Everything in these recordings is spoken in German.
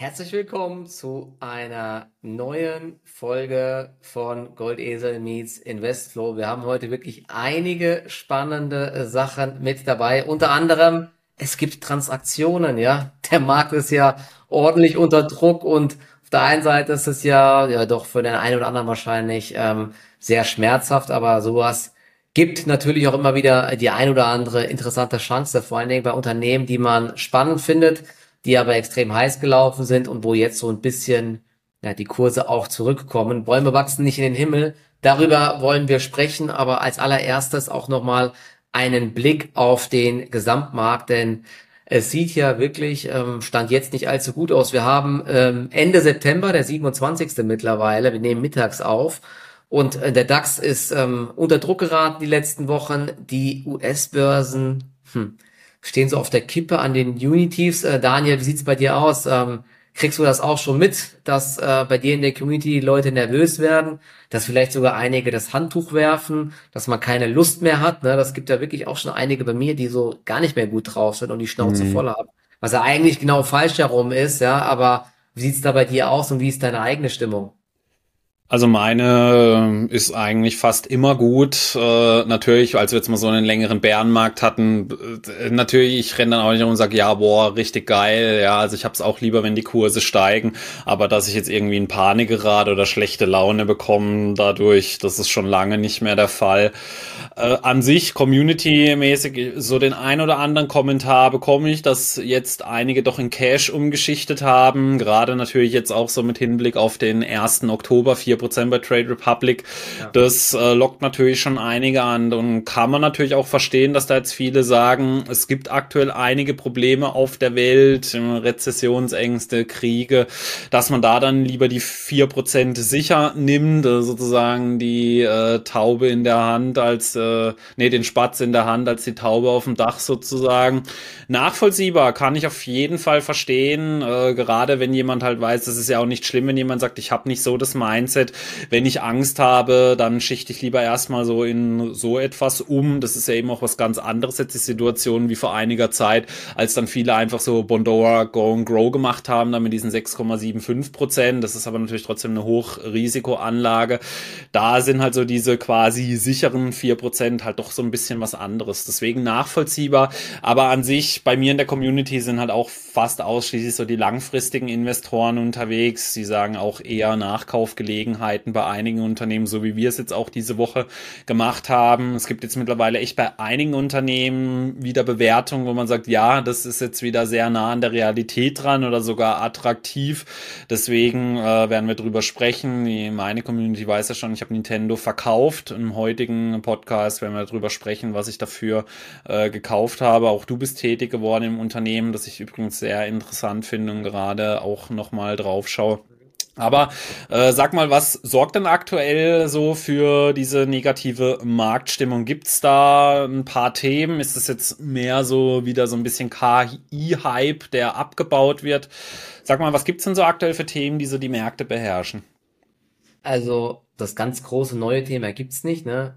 Herzlich willkommen zu einer neuen Folge von Goldesel Meets Investflow. Wir haben heute wirklich einige spannende Sachen mit dabei. Unter anderem, es gibt Transaktionen, ja. Der Markt ist ja ordentlich unter Druck und auf der einen Seite ist es ja, ja doch für den einen oder anderen wahrscheinlich ähm, sehr schmerzhaft, aber sowas gibt natürlich auch immer wieder die ein oder andere interessante Chance, vor allen Dingen bei Unternehmen, die man spannend findet die aber extrem heiß gelaufen sind und wo jetzt so ein bisschen ja, die Kurse auch zurückkommen. Bäume wachsen nicht in den Himmel. Darüber wollen wir sprechen, aber als allererstes auch nochmal einen Blick auf den Gesamtmarkt, denn es sieht ja wirklich, ähm, stand jetzt nicht allzu gut aus. Wir haben ähm, Ende September, der 27. mittlerweile, wir nehmen mittags auf und äh, der DAX ist ähm, unter Druck geraten die letzten Wochen. Die US-Börsen, hm, stehen so auf der Kippe an den Unities. Äh, Daniel, wie sieht's bei dir aus? Ähm, kriegst du das auch schon mit, dass äh, bei dir in der Community Leute nervös werden, dass vielleicht sogar einige das Handtuch werfen, dass man keine Lust mehr hat? Ne? Das gibt ja wirklich auch schon einige bei mir, die so gar nicht mehr gut drauf sind und die Schnauze mhm. voll haben. Was ja eigentlich genau falsch herum ist, ja, aber wie sieht's da bei dir aus und wie ist deine eigene Stimmung? Also meine ist eigentlich fast immer gut. Äh, natürlich, als wir jetzt mal so einen längeren Bärenmarkt hatten, äh, natürlich, ich renne dann auch nicht um und sage, ja, boah, richtig geil. Ja, also ich habe es auch lieber, wenn die Kurse steigen. Aber dass ich jetzt irgendwie in Panik gerate oder schlechte Laune bekomme dadurch, das ist schon lange nicht mehr der Fall. Äh, an sich, community-mäßig, so den ein oder anderen Kommentar bekomme ich, dass jetzt einige doch in Cash umgeschichtet haben. Gerade natürlich jetzt auch so mit Hinblick auf den 1. Oktober, 4 4% bei Trade Republic. Ja. Das äh, lockt natürlich schon einige an und kann man natürlich auch verstehen, dass da jetzt viele sagen, es gibt aktuell einige Probleme auf der Welt, Rezessionsängste, Kriege, dass man da dann lieber die 4% sicher nimmt, äh, sozusagen die äh, Taube in der Hand als, äh, nee, den Spatz in der Hand als die Taube auf dem Dach sozusagen. Nachvollziehbar kann ich auf jeden Fall verstehen, äh, gerade wenn jemand halt weiß, das ist ja auch nicht schlimm, wenn jemand sagt, ich habe nicht so das Mindset, Mindset. Wenn ich Angst habe, dann schichte ich lieber erstmal so in so etwas um. Das ist ja eben auch was ganz anderes jetzt die Situation wie vor einiger Zeit, als dann viele einfach so Bondora Go and Grow gemacht haben, dann mit diesen 6,75 Prozent. Das ist aber natürlich trotzdem eine Hochrisikoanlage. Da sind halt so diese quasi sicheren 4 Prozent halt doch so ein bisschen was anderes. Deswegen nachvollziehbar. Aber an sich bei mir in der Community sind halt auch fast ausschließlich so die langfristigen Investoren unterwegs. Sie sagen auch eher Nachkaufgelegenheit Gelegenheiten bei einigen Unternehmen, so wie wir es jetzt auch diese Woche gemacht haben. Es gibt jetzt mittlerweile echt bei einigen Unternehmen wieder Bewertungen, wo man sagt, ja, das ist jetzt wieder sehr nah an der Realität dran oder sogar attraktiv. Deswegen äh, werden wir drüber sprechen. Die, meine Community weiß ja schon, ich habe Nintendo verkauft. Im heutigen Podcast werden wir darüber sprechen, was ich dafür äh, gekauft habe. Auch du bist tätig geworden im Unternehmen, das ich übrigens sehr interessant finde und gerade auch nochmal drauf schaue aber äh, sag mal, was sorgt denn aktuell so für diese negative Marktstimmung? Gibt's da ein paar Themen? Ist es jetzt mehr so wieder so ein bisschen KI-Hype, der abgebaut wird? Sag mal, was gibt's denn so aktuell für Themen, die so die Märkte beherrschen? Also das ganz große neue Thema gibt's nicht. Ne?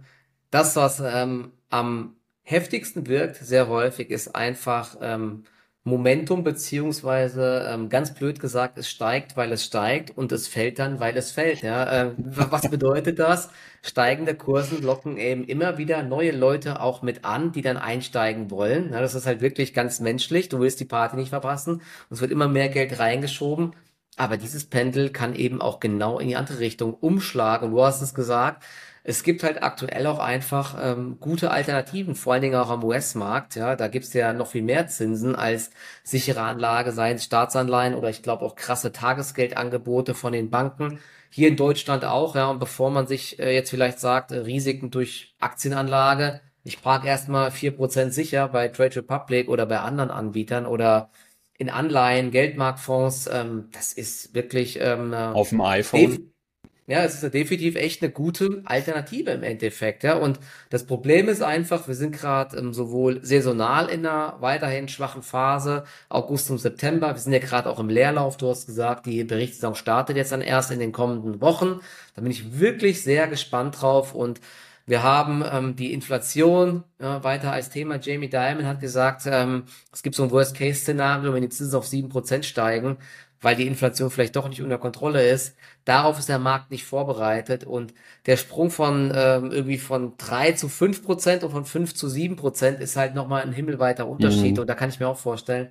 Das, was ähm, am heftigsten wirkt, sehr häufig, ist einfach ähm, Momentum beziehungsweise ähm, ganz blöd gesagt, es steigt, weil es steigt und es fällt dann, weil es fällt. Ja, äh, was bedeutet das? Steigende Kursen locken eben immer wieder neue Leute auch mit an, die dann einsteigen wollen. Ja, das ist halt wirklich ganz menschlich. Du willst die Party nicht verpassen es wird immer mehr Geld reingeschoben. Aber dieses Pendel kann eben auch genau in die andere Richtung umschlagen. Und du hast es gesagt, es gibt halt aktuell auch einfach ähm, gute Alternativen, vor allen Dingen auch am US-Markt. Ja, da gibt's ja noch viel mehr Zinsen als sichere Anlage, seien es Staatsanleihen oder ich glaube auch krasse Tagesgeldangebote von den Banken. Hier in Deutschland auch, ja, und bevor man sich äh, jetzt vielleicht sagt, äh, Risiken durch Aktienanlage, ich frage erstmal vier Prozent sicher bei Trade Republic oder bei anderen Anbietern oder in Anleihen, Geldmarktfonds, ähm, das ist wirklich ähm, auf dem iPhone ja, es ist definitiv echt eine gute Alternative im Endeffekt. Ja, und das Problem ist einfach, wir sind gerade ähm, sowohl saisonal in einer weiterhin schwachen Phase, August und September. Wir sind ja gerade auch im Leerlauf. Du hast gesagt, die Berichtssaison startet jetzt dann erst in den kommenden Wochen. Da bin ich wirklich sehr gespannt drauf und wir haben ähm, die Inflation ja, weiter als Thema. Jamie Dimon hat gesagt, ähm, es gibt so ein Worst-Case-Szenario, wenn die Zinsen auf sieben Prozent steigen, weil die Inflation vielleicht doch nicht unter Kontrolle ist. Darauf ist der Markt nicht vorbereitet und der Sprung von ähm, irgendwie von drei zu fünf Prozent und von fünf zu sieben Prozent ist halt nochmal ein himmelweiter Unterschied mhm. und da kann ich mir auch vorstellen,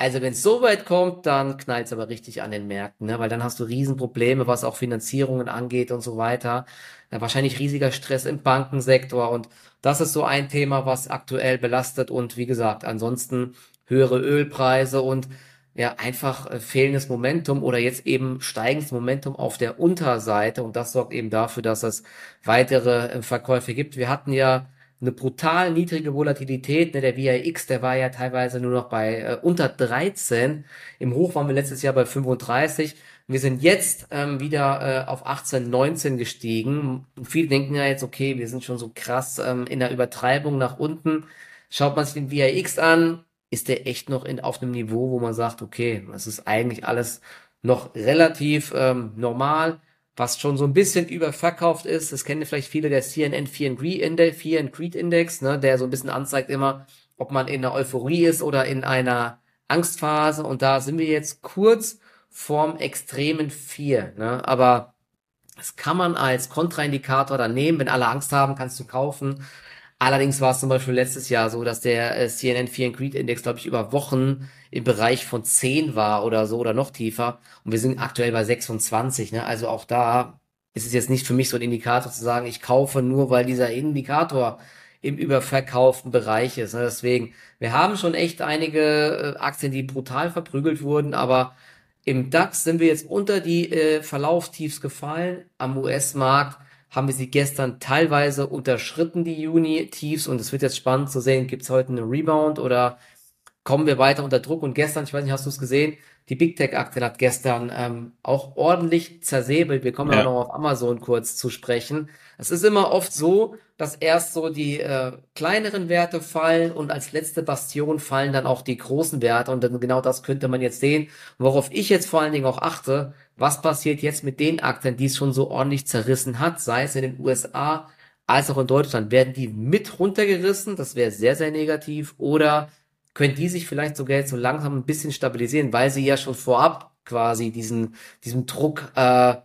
also wenn es so weit kommt, dann knallt es aber richtig an den Märkten, ne? weil dann hast du Riesenprobleme, was auch Finanzierungen angeht und so weiter. Ja, wahrscheinlich riesiger Stress im Bankensektor und das ist so ein Thema, was aktuell belastet und wie gesagt, ansonsten höhere Ölpreise und ja, einfach äh, fehlendes Momentum oder jetzt eben steigendes Momentum auf der Unterseite und das sorgt eben dafür, dass es weitere äh, Verkäufe gibt. Wir hatten ja eine brutal niedrige Volatilität. Ne? Der VIX, der war ja teilweise nur noch bei äh, unter 13. Im Hoch waren wir letztes Jahr bei 35. Wir sind jetzt ähm, wieder äh, auf 18, 19 gestiegen. Viele denken ja jetzt, okay, wir sind schon so krass ähm, in der Übertreibung nach unten. Schaut man sich den VIX an, ist der echt noch in, auf einem Niveau, wo man sagt, okay, das ist eigentlich alles noch relativ ähm, normal, was schon so ein bisschen überverkauft ist. Das kennen vielleicht viele der CNN Fear and Greed Index, Fear and Greed Index, ne, der so ein bisschen anzeigt immer, ob man in einer Euphorie ist oder in einer Angstphase. Und da sind wir jetzt kurz vorm extremen Fear. Ne? Aber das kann man als Kontraindikator dann nehmen. Wenn alle Angst haben, kannst du kaufen. Allerdings war es zum Beispiel letztes Jahr so, dass der äh, CNN Fear and Greed Index, glaube ich, über Wochen im Bereich von 10 war oder so oder noch tiefer. Und wir sind aktuell bei 26. Ne? Also auch da ist es jetzt nicht für mich so ein Indikator zu sagen, ich kaufe nur, weil dieser Indikator im überverkauften Bereich ist. Ne? Deswegen, wir haben schon echt einige äh, Aktien, die brutal verprügelt wurden, aber im DAX sind wir jetzt unter die äh, Verlaufstiefs gefallen. Am US-Markt haben wir sie gestern teilweise unterschritten, die Juni-Tiefs. Und es wird jetzt spannend zu sehen, gibt es heute einen Rebound oder kommen wir weiter unter Druck? Und gestern, ich weiß nicht, hast du es gesehen, die Big Tech-Aktie hat gestern ähm, auch ordentlich zersäbelt. Wir kommen ja noch auf Amazon kurz zu sprechen. Es ist immer oft so, dass erst so die äh, kleineren Werte fallen und als letzte Bastion fallen dann auch die großen Werte. Und dann genau das könnte man jetzt sehen. Worauf ich jetzt vor allen Dingen auch achte, was passiert jetzt mit den Aktien, die es schon so ordentlich zerrissen hat, sei es in den USA als auch in Deutschland. Werden die mit runtergerissen? Das wäre sehr, sehr negativ. Oder können die sich vielleicht sogar jetzt so langsam ein bisschen stabilisieren, weil sie ja schon vorab quasi diesen, diesen Druck, äh,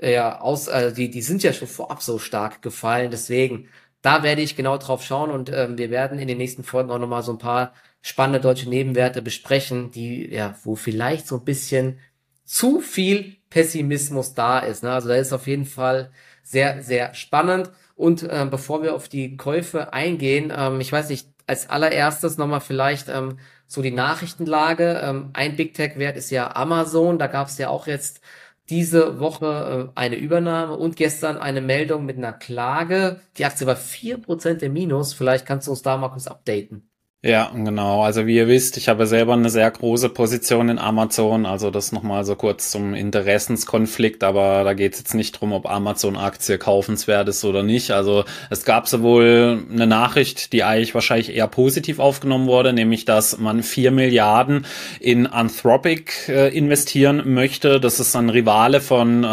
ja, aus, also die, die sind ja schon vorab so stark gefallen. Deswegen, da werde ich genau drauf schauen und ähm, wir werden in den nächsten Folgen auch nochmal so ein paar spannende deutsche Nebenwerte besprechen, die, ja, wo vielleicht so ein bisschen zu viel Pessimismus da ist. Ne? Also da ist auf jeden Fall sehr, sehr spannend. Und äh, bevor wir auf die Käufe eingehen, ähm, ich weiß nicht, als allererstes nochmal vielleicht ähm, so die Nachrichtenlage. Ähm, ein Big Tech-Wert ist ja Amazon. Da gab es ja auch jetzt diese Woche äh, eine Übernahme und gestern eine Meldung mit einer Klage. Die Aktie war vier Prozent im Minus. Vielleicht kannst du uns da mal kurz updaten. Ja, genau. Also wie ihr wisst, ich habe selber eine sehr große Position in Amazon. Also das nochmal so kurz zum Interessenskonflikt, aber da geht es jetzt nicht drum, ob Amazon-Aktie kaufenswert ist oder nicht. Also es gab sowohl eine Nachricht, die eigentlich wahrscheinlich eher positiv aufgenommen wurde, nämlich dass man vier Milliarden in Anthropic äh, investieren möchte. Das ist ein Rivale von äh,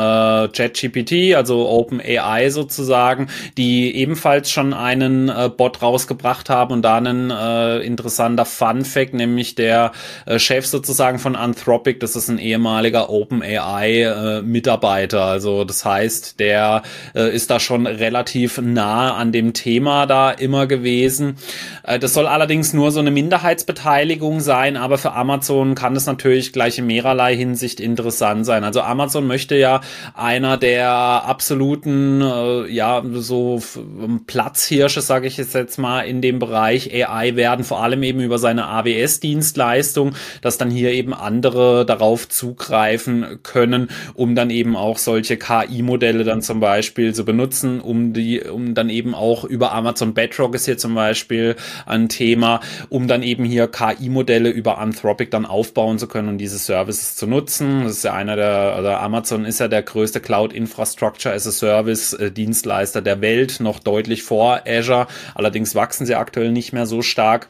ChatGPT, also OpenAI sozusagen, die ebenfalls schon einen äh, Bot rausgebracht haben und da einen äh, interessanter Fun Fact, nämlich der äh, Chef sozusagen von Anthropic, das ist ein ehemaliger OpenAI äh. Also das heißt, der äh, ist da schon relativ nah an dem Thema da immer gewesen. Äh, das soll allerdings nur so eine Minderheitsbeteiligung sein, aber für Amazon kann es natürlich gleich in mehrerlei Hinsicht interessant sein. Also Amazon möchte ja einer der absoluten, äh, ja, so Platzhirsche, sage ich jetzt mal, in dem Bereich AI werden vor allem eben über seine AWS-Dienstleistung, dass dann hier eben andere darauf zugreifen können, um dann eben auch solche KI-Modelle dann zum Beispiel zu benutzen, um die, um dann eben auch über Amazon Bedrock ist hier zum Beispiel ein Thema, um dann eben hier KI-Modelle über Anthropic dann aufbauen zu können und diese Services zu nutzen. Das ist ja einer der, oder Amazon ist ja der größte Cloud Infrastructure as a Service äh, Dienstleister der Welt, noch deutlich vor Azure. Allerdings wachsen sie aktuell nicht mehr so stark.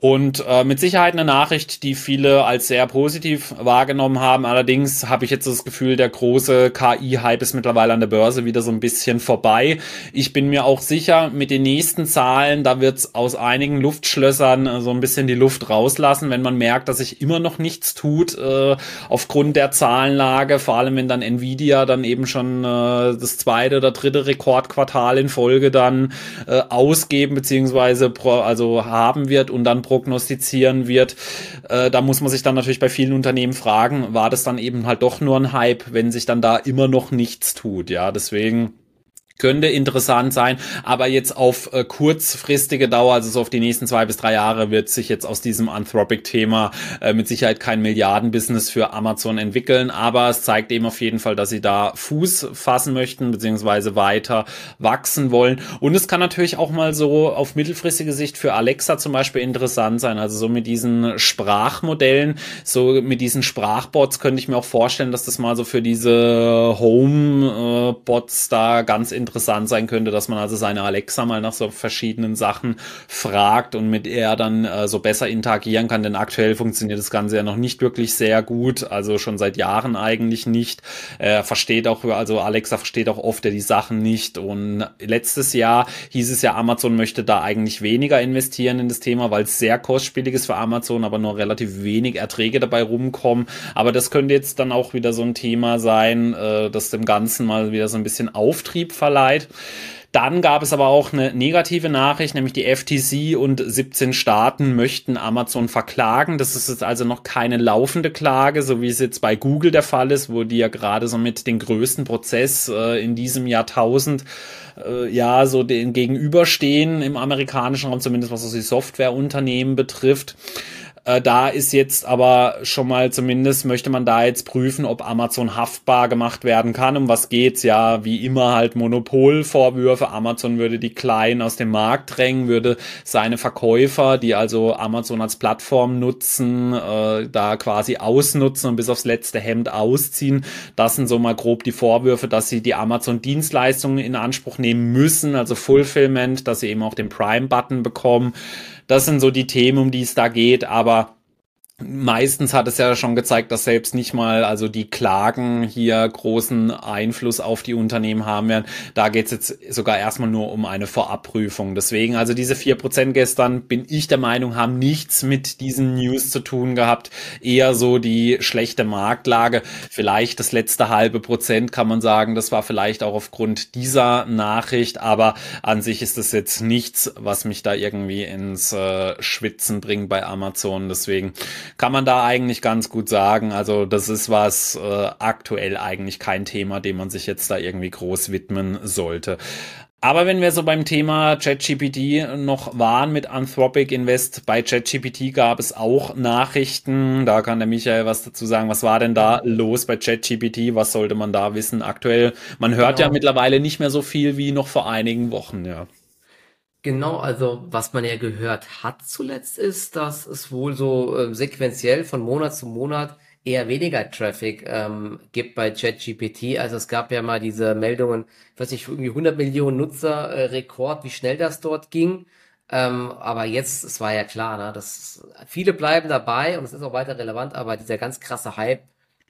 Und äh, mit Sicherheit eine Nachricht, die viele als sehr positiv wahrgenommen haben. Allerdings habe ich jetzt das Gefühl, der große KI-Hype ist mittlerweile an der Börse wieder so ein bisschen vorbei. Ich bin mir auch sicher, mit den nächsten Zahlen, da wird es aus einigen Luftschlössern äh, so ein bisschen die Luft rauslassen, wenn man merkt, dass sich immer noch nichts tut äh, aufgrund der Zahlenlage. Vor allem, wenn dann Nvidia dann eben schon äh, das zweite oder dritte Rekordquartal in Folge dann äh, ausgeben beziehungsweise also haben wird und dann prognostizieren wird. Äh, da muss man sich dann natürlich bei vielen Unternehmen fragen, war das dann eben halt doch nur ein Hype, wenn sich dann da immer noch nichts tut. Ja, deswegen könnte interessant sein, aber jetzt auf äh, kurzfristige Dauer, also so auf die nächsten zwei bis drei Jahre, wird sich jetzt aus diesem Anthropic-Thema äh, mit Sicherheit kein Milliardenbusiness für Amazon entwickeln, aber es zeigt eben auf jeden Fall, dass sie da Fuß fassen möchten, beziehungsweise weiter wachsen wollen. Und es kann natürlich auch mal so auf mittelfristige Sicht für Alexa zum Beispiel interessant sein, also so mit diesen Sprachmodellen, so mit diesen Sprachbots könnte ich mir auch vorstellen, dass das mal so für diese Home-Bots äh, da ganz interessant interessant sein könnte, dass man also seine Alexa mal nach so verschiedenen Sachen fragt und mit er dann äh, so besser interagieren kann, denn aktuell funktioniert das Ganze ja noch nicht wirklich sehr gut, also schon seit Jahren eigentlich nicht. Er versteht auch, also Alexa versteht auch oft die Sachen nicht und letztes Jahr hieß es ja, Amazon möchte da eigentlich weniger investieren in das Thema, weil es sehr kostspielig ist für Amazon, aber nur relativ wenig Erträge dabei rumkommen. Aber das könnte jetzt dann auch wieder so ein Thema sein, äh, das dem Ganzen mal wieder so ein bisschen Auftrieb verleiht leid. Dann gab es aber auch eine negative Nachricht, nämlich die FTC und 17 Staaten möchten Amazon verklagen. Das ist jetzt also noch keine laufende Klage, so wie es jetzt bei Google der Fall ist, wo die ja gerade so mit den größten Prozess äh, in diesem Jahrtausend äh, ja so den gegenüberstehen im amerikanischen Raum, zumindest was die Softwareunternehmen betrifft. Äh, da ist jetzt aber schon mal zumindest möchte man da jetzt prüfen, ob Amazon haftbar gemacht werden kann. Um was geht's? Ja, wie immer halt Monopolvorwürfe. Amazon würde die Kleinen aus dem Markt drängen, würde seine Verkäufer, die also Amazon als Plattform nutzen, äh, da quasi ausnutzen und bis aufs letzte Hemd ausziehen. Das sind so mal grob die Vorwürfe, dass sie die Amazon Dienstleistungen in Anspruch nehmen müssen, also Fulfillment, dass sie eben auch den Prime-Button bekommen das sind so die Themen, um die es da geht, aber Meistens hat es ja schon gezeigt, dass selbst nicht mal also die Klagen hier großen Einfluss auf die Unternehmen haben werden. Da geht es jetzt sogar erstmal nur um eine Vorabprüfung. Deswegen, also diese vier Prozent gestern, bin ich der Meinung, haben nichts mit diesen News zu tun gehabt. Eher so die schlechte Marktlage. Vielleicht das letzte halbe Prozent kann man sagen, das war vielleicht auch aufgrund dieser Nachricht, aber an sich ist das jetzt nichts, was mich da irgendwie ins äh, Schwitzen bringt bei Amazon. Deswegen kann man da eigentlich ganz gut sagen. Also das ist was äh, aktuell eigentlich kein Thema, dem man sich jetzt da irgendwie groß widmen sollte. Aber wenn wir so beim Thema ChatGPT noch waren mit Anthropic Invest, bei ChatGPT gab es auch Nachrichten. Da kann der Michael was dazu sagen. Was war denn da los bei ChatGPT? Was sollte man da wissen aktuell? Man hört genau. ja mittlerweile nicht mehr so viel wie noch vor einigen Wochen, ja. Genau, also was man ja gehört hat zuletzt ist, dass es wohl so äh, sequenziell von Monat zu Monat eher weniger Traffic ähm, gibt bei ChatGPT. Also es gab ja mal diese Meldungen, ich weiß nicht, irgendwie 100 Millionen Nutzer äh, Rekord, wie schnell das dort ging. Ähm, aber jetzt, es war ja klar, ne, dass viele bleiben dabei und es ist auch weiter relevant, aber dieser ganz krasse Hype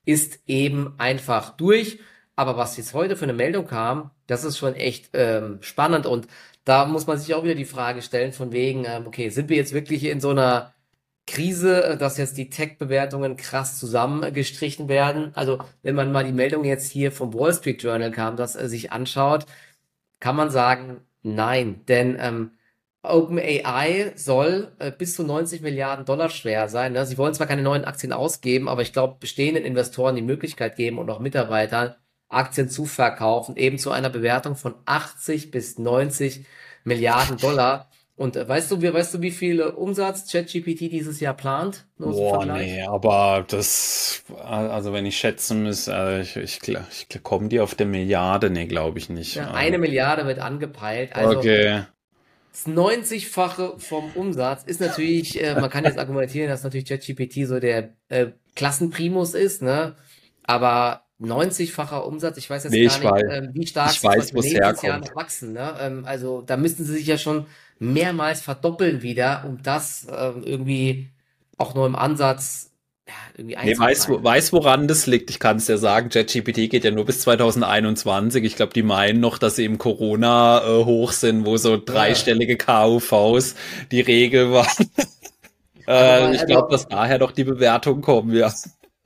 ist eben einfach durch. Aber was jetzt heute für eine Meldung kam, das ist schon echt ähm, spannend und da muss man sich auch wieder die Frage stellen, von wegen, ähm, okay, sind wir jetzt wirklich in so einer Krise, äh, dass jetzt die Tech-Bewertungen krass zusammengestrichen werden? Also, wenn man mal die Meldung jetzt hier vom Wall Street Journal kam, das äh, sich anschaut, kann man sagen, nein, denn ähm, OpenAI soll äh, bis zu 90 Milliarden Dollar schwer sein. Ne? Sie wollen zwar keine neuen Aktien ausgeben, aber ich glaube, bestehenden Investoren die Möglichkeit geben und auch Mitarbeitern, Aktien zu verkaufen, eben zu einer Bewertung von 80 bis 90 Milliarden Dollar. Und äh, weißt du, wie, weißt du, wie viel Umsatz ChatGPT dieses Jahr plant? Boah, nee, aber das, also wenn ich schätzen muss, äh, ich, ich, ich komme die auf der Milliarde, nee, glaube ich nicht. Ja, eine Milliarde wird angepeilt. Also okay. Das 90-fache vom Umsatz ist natürlich, äh, man kann jetzt argumentieren, dass natürlich ChatGPT so der äh, Klassenprimus ist, ne? Aber 90-facher Umsatz. Ich weiß jetzt nee, gar nicht, weiß, ähm, wie stark ich weiß, nächstes Jahr noch wachsen. Ne? Ähm, also da müssten sie sich ja schon mehrmals verdoppeln wieder, um das äh, irgendwie auch nur im Ansatz ja, irgendwie nee, weiß, weiß, woran das liegt. Ich kann es ja sagen, ChatGPT geht ja nur bis 2021. Ich glaube, die meinen noch, dass sie im Corona äh, hoch sind, wo so dreistellige KUVs die Regel waren. äh, ich glaube, dass daher doch die Bewertungen kommen, ja.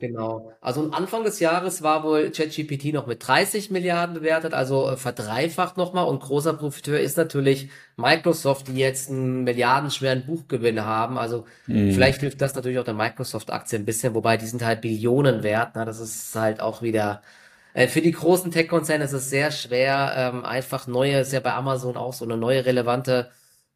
Genau. Also Anfang des Jahres war wohl ChatGPT noch mit 30 Milliarden bewertet, also äh, verdreifacht nochmal. Und großer Profiteur ist natürlich Microsoft, die jetzt einen milliardenschweren Buchgewinn haben. Also mhm. vielleicht hilft das natürlich auch der Microsoft-Aktie ein bisschen, wobei die sind halt Billionen wert. Ne? Das ist halt auch wieder äh, für die großen Tech-Konzerne ist es sehr schwer, ähm, einfach neue, ist ja bei Amazon auch so eine neue relevante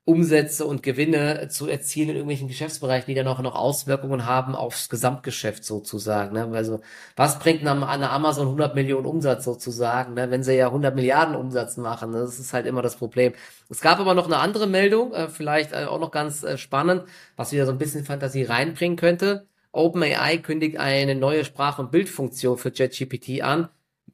Umsätze und Gewinne zu erzielen in irgendwelchen Geschäftsbereichen, die dann auch noch Auswirkungen haben aufs Gesamtgeschäft sozusagen. Ne? Also was bringt an eine Amazon 100 Millionen Umsatz sozusagen, ne? wenn sie ja 100 Milliarden Umsatz machen? Ne? Das ist halt immer das Problem. Es gab aber noch eine andere Meldung, äh, vielleicht äh, auch noch ganz äh, spannend, was wieder so ein bisschen Fantasie reinbringen könnte. OpenAI kündigt eine neue Sprach- und Bildfunktion für ChatGPT an,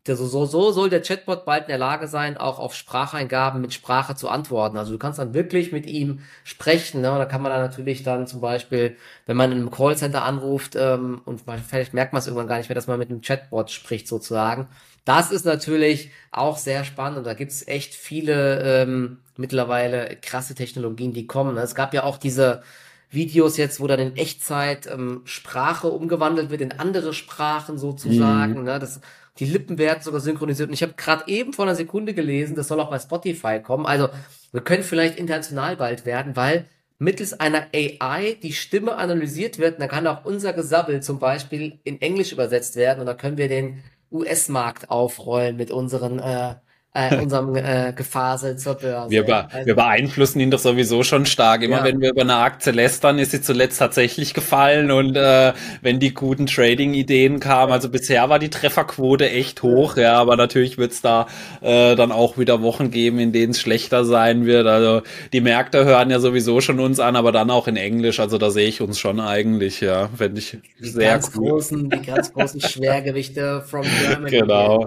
so, so, so soll der Chatbot bald in der Lage sein, auch auf Spracheingaben mit Sprache zu antworten. Also du kannst dann wirklich mit ihm sprechen. Ne? Und da kann man dann natürlich dann zum Beispiel, wenn man in einem Callcenter anruft ähm, und vielleicht merkt man es irgendwann gar nicht mehr, dass man mit einem Chatbot spricht sozusagen. Das ist natürlich auch sehr spannend und da gibt's echt viele ähm, mittlerweile krasse Technologien, die kommen. Es gab ja auch diese Videos jetzt, wo dann in Echtzeit ähm, Sprache umgewandelt wird in andere Sprachen sozusagen. Mhm. Ne? Das die Lippen werden sogar synchronisiert. Und ich habe gerade eben vor einer Sekunde gelesen, das soll auch bei Spotify kommen. Also wir können vielleicht international bald werden, weil mittels einer AI die Stimme analysiert wird. Und dann kann auch unser Gesabbel zum Beispiel in Englisch übersetzt werden. Und da können wir den US-Markt aufrollen mit unseren äh, äh, unserem äh, Gefasel zur Börse. Wir, be also, wir beeinflussen ihn doch sowieso schon stark. Immer ja. wenn wir über eine Aktie lästern, ist sie zuletzt tatsächlich gefallen und äh, wenn die guten Trading-Ideen kamen, also bisher war die Trefferquote echt hoch, ja, aber natürlich wird es da äh, dann auch wieder Wochen geben, in denen es schlechter sein wird. Also die Märkte hören ja sowieso schon uns an, aber dann auch in Englisch, also da sehe ich uns schon eigentlich, ja, fände ich die sehr ganz cool. Großen, die ganz großen Schwergewichte from Germany. Genau.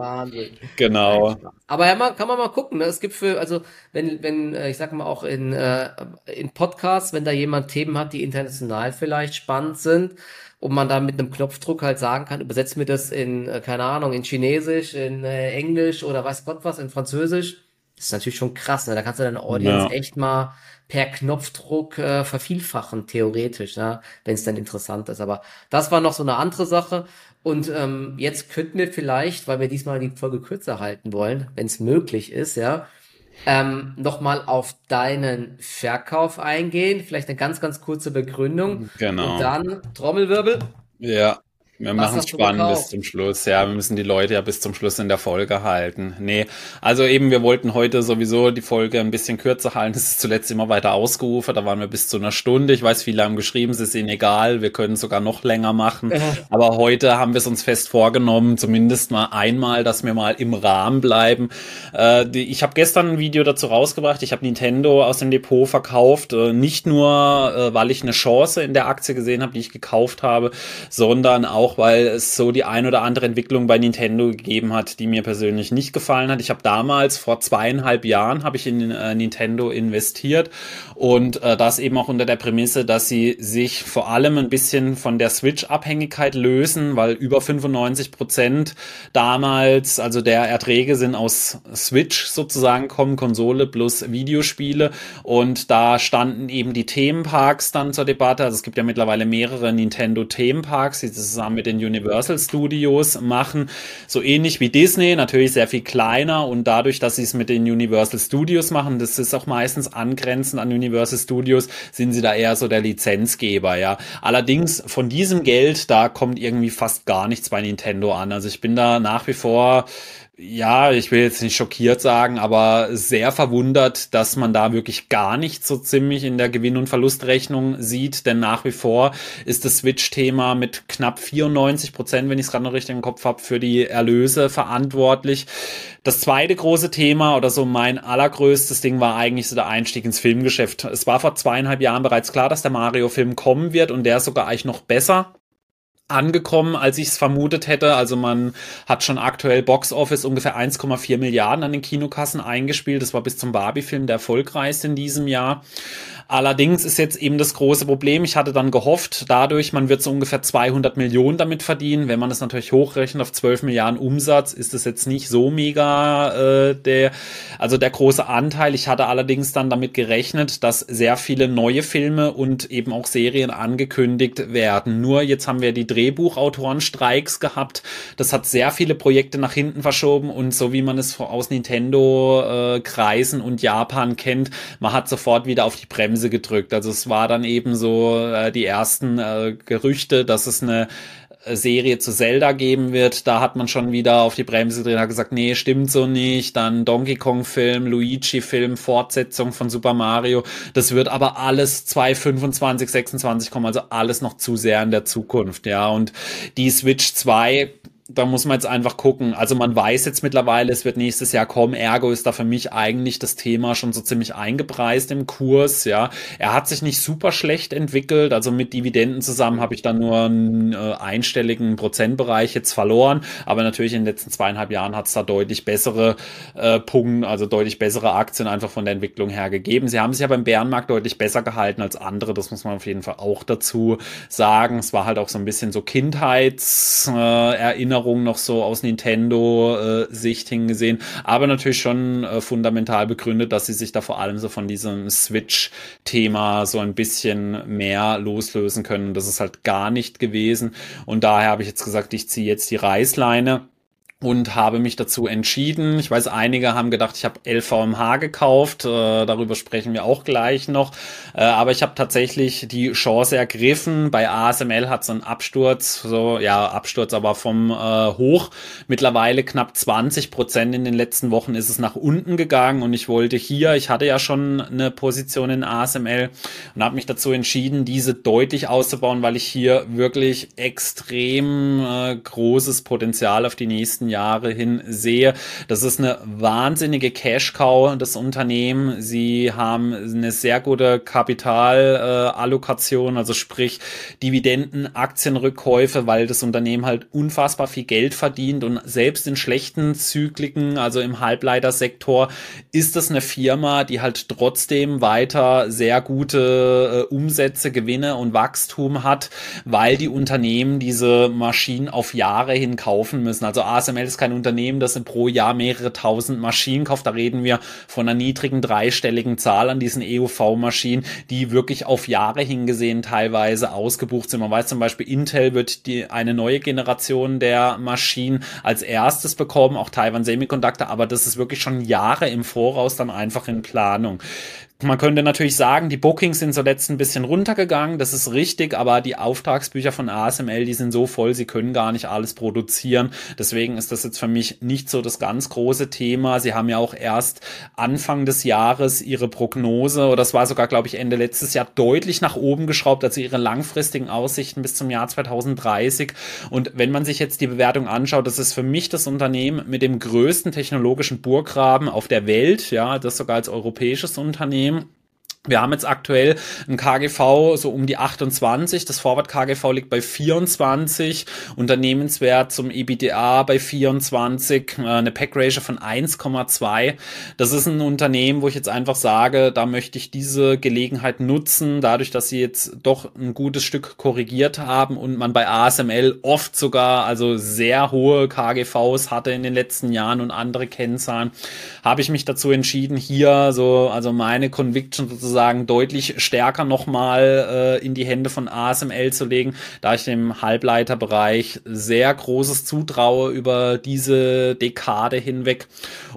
Genau. Aber man, kann man mal gucken. Ne? Es gibt für, also wenn, wenn, äh, ich sag mal auch in, äh, in Podcasts, wenn da jemand Themen hat, die international vielleicht spannend sind, und man da mit einem Knopfdruck halt sagen kann, übersetzt mir das in, äh, keine Ahnung, in Chinesisch, in äh, Englisch oder weiß Gott was, in Französisch. Das ist natürlich schon krass, ne? Da kannst du deine Audience ja. echt mal per Knopfdruck äh, vervielfachen, theoretisch, ne? wenn es dann interessant ist. Aber das war noch so eine andere Sache. Und ähm, jetzt könnten wir vielleicht, weil wir diesmal die Folge kürzer halten wollen, wenn es möglich ist, ja, ähm, nochmal auf deinen Verkauf eingehen. Vielleicht eine ganz, ganz kurze Begründung. Genau. Und dann Trommelwirbel. Ja. Wir machen es spannend bis zum Schluss. Ja, wir müssen die Leute ja bis zum Schluss in der Folge halten. Nee, also eben, wir wollten heute sowieso die Folge ein bisschen kürzer halten. Es ist zuletzt immer weiter ausgerufen. Da waren wir bis zu einer Stunde. Ich weiß, viele haben geschrieben, es ist ihnen egal. Wir können sogar noch länger machen. Ja. Aber heute haben wir es uns fest vorgenommen, zumindest mal einmal, dass wir mal im Rahmen bleiben. Äh, die, ich habe gestern ein Video dazu rausgebracht. Ich habe Nintendo aus dem Depot verkauft. Äh, nicht nur, äh, weil ich eine Chance in der Aktie gesehen habe, die ich gekauft habe, sondern auch auch, weil es so die ein oder andere Entwicklung bei Nintendo gegeben hat, die mir persönlich nicht gefallen hat. Ich habe damals vor zweieinhalb Jahren habe ich in äh, Nintendo investiert und äh, das eben auch unter der Prämisse, dass sie sich vor allem ein bisschen von der Switch-Abhängigkeit lösen, weil über 95 Prozent damals, also der Erträge sind aus Switch sozusagen kommen, Konsole plus Videospiele und da standen eben die Themenparks dann zur Debatte. Also es gibt ja mittlerweile mehrere Nintendo Themenparks, die zusammen mit den Universal Studios machen. So ähnlich wie Disney, natürlich sehr viel kleiner und dadurch, dass sie es mit den Universal Studios machen, das ist auch meistens angrenzend an Universal Studios, sind sie da eher so der Lizenzgeber, ja. Allerdings von diesem Geld, da kommt irgendwie fast gar nichts bei Nintendo an. Also ich bin da nach wie vor ja, ich will jetzt nicht schockiert sagen, aber sehr verwundert, dass man da wirklich gar nicht so ziemlich in der Gewinn- und Verlustrechnung sieht, denn nach wie vor ist das Switch-Thema mit knapp 94 Prozent, wenn ich es gerade noch richtig im Kopf habe, für die Erlöse verantwortlich. Das zweite große Thema oder so mein allergrößtes Ding war eigentlich so der Einstieg ins Filmgeschäft. Es war vor zweieinhalb Jahren bereits klar, dass der Mario-Film kommen wird und der ist sogar eigentlich noch besser angekommen, als ich es vermutet hätte. Also man hat schon aktuell Box Office ungefähr 1,4 Milliarden an den Kinokassen eingespielt. Das war bis zum Barbie-Film der erfolgreichste in diesem Jahr. Allerdings ist jetzt eben das große Problem, ich hatte dann gehofft, dadurch, man wird so ungefähr 200 Millionen damit verdienen. Wenn man das natürlich hochrechnet auf 12 Milliarden Umsatz, ist das jetzt nicht so mega äh, der, also der große Anteil. Ich hatte allerdings dann damit gerechnet, dass sehr viele neue Filme und eben auch Serien angekündigt werden. Nur jetzt haben wir die Drehbuchautoren-Streiks gehabt. Das hat sehr viele Projekte nach hinten verschoben und so wie man es aus Nintendo-Kreisen äh, und Japan kennt, man hat sofort wieder auf die Bremse gedrückt. Also es war dann eben so äh, die ersten äh, Gerüchte, dass es eine Serie zu Zelda geben wird, da hat man schon wieder auf die Bremse drin, gesagt, nee, stimmt so nicht. Dann Donkey Kong Film, Luigi Film, Fortsetzung von Super Mario. Das wird aber alles 2025, 26 kommen, also alles noch zu sehr in der Zukunft, ja. Und die Switch 2 da muss man jetzt einfach gucken. Also man weiß jetzt mittlerweile, es wird nächstes Jahr kommen. Ergo ist da für mich eigentlich das Thema schon so ziemlich eingepreist im Kurs. Ja, er hat sich nicht super schlecht entwickelt. Also mit Dividenden zusammen habe ich dann nur einen äh, einstelligen Prozentbereich jetzt verloren. Aber natürlich in den letzten zweieinhalb Jahren hat es da deutlich bessere äh, Punkte, also deutlich bessere Aktien einfach von der Entwicklung her gegeben. Sie haben sich ja beim Bärenmarkt deutlich besser gehalten als andere. Das muss man auf jeden Fall auch dazu sagen. Es war halt auch so ein bisschen so Kindheitserinnerung. Äh, Erinnerungen noch so aus Nintendo-Sicht äh, hingesehen, aber natürlich schon äh, fundamental begründet, dass sie sich da vor allem so von diesem Switch-Thema so ein bisschen mehr loslösen können. Das ist halt gar nicht gewesen. Und daher habe ich jetzt gesagt, ich ziehe jetzt die Reißleine und habe mich dazu entschieden. Ich weiß, einige haben gedacht, ich habe LVMH gekauft. Äh, darüber sprechen wir auch gleich noch. Äh, aber ich habe tatsächlich die Chance ergriffen. Bei ASML hat so einen Absturz, so ja Absturz, aber vom äh, Hoch mittlerweile knapp 20 Prozent in den letzten Wochen ist es nach unten gegangen und ich wollte hier, ich hatte ja schon eine Position in ASML und habe mich dazu entschieden, diese deutlich auszubauen, weil ich hier wirklich extrem äh, großes Potenzial auf die nächsten nächsten Jahre hin sehe. Das ist eine wahnsinnige Cash-Cow, das Unternehmen. Sie haben eine sehr gute Kapitalallokation, äh, also sprich Dividenden, Aktienrückkäufe, weil das Unternehmen halt unfassbar viel Geld verdient und selbst in schlechten Zykliken, also im Halbleitersektor, ist das eine Firma, die halt trotzdem weiter sehr gute äh, Umsätze, Gewinne und Wachstum hat, weil die Unternehmen diese Maschinen auf Jahre hin kaufen müssen. Also ASML ASML ist kein Unternehmen, das pro Jahr mehrere tausend Maschinen kauft. Da reden wir von einer niedrigen dreistelligen Zahl an diesen EUV-Maschinen, die wirklich auf Jahre hingesehen teilweise ausgebucht sind. Man weiß zum Beispiel, Intel wird die, eine neue Generation der Maschinen als erstes bekommen, auch Taiwan Semiconductor, aber das ist wirklich schon Jahre im Voraus dann einfach in Planung. Man könnte natürlich sagen, die Bookings sind zuletzt ein bisschen runtergegangen, das ist richtig, aber die Auftragsbücher von ASML, die sind so voll, sie können gar nicht alles produzieren. Deswegen ist das jetzt für mich nicht so das ganz große Thema. Sie haben ja auch erst Anfang des Jahres ihre Prognose, oder das war sogar, glaube ich, Ende letztes Jahr deutlich nach oben geschraubt, also ihre langfristigen Aussichten bis zum Jahr 2030. Und wenn man sich jetzt die Bewertung anschaut, das ist für mich das Unternehmen mit dem größten technologischen Burggraben auf der Welt, ja, das sogar als europäisches Unternehmen nehmen wir haben jetzt aktuell ein KGV so um die 28, das Forward KGV liegt bei 24, Unternehmenswert zum EBITDA bei 24, äh, eine Pack Ratio von 1,2. Das ist ein Unternehmen, wo ich jetzt einfach sage, da möchte ich diese Gelegenheit nutzen, dadurch, dass sie jetzt doch ein gutes Stück korrigiert haben und man bei ASML oft sogar also sehr hohe KGVs hatte in den letzten Jahren und andere Kennzahlen, habe ich mich dazu entschieden, hier so also meine Conviction sozusagen sozusagen deutlich stärker nochmal äh, in die Hände von ASML zu legen, da ich dem Halbleiterbereich sehr großes zutraue über diese Dekade hinweg.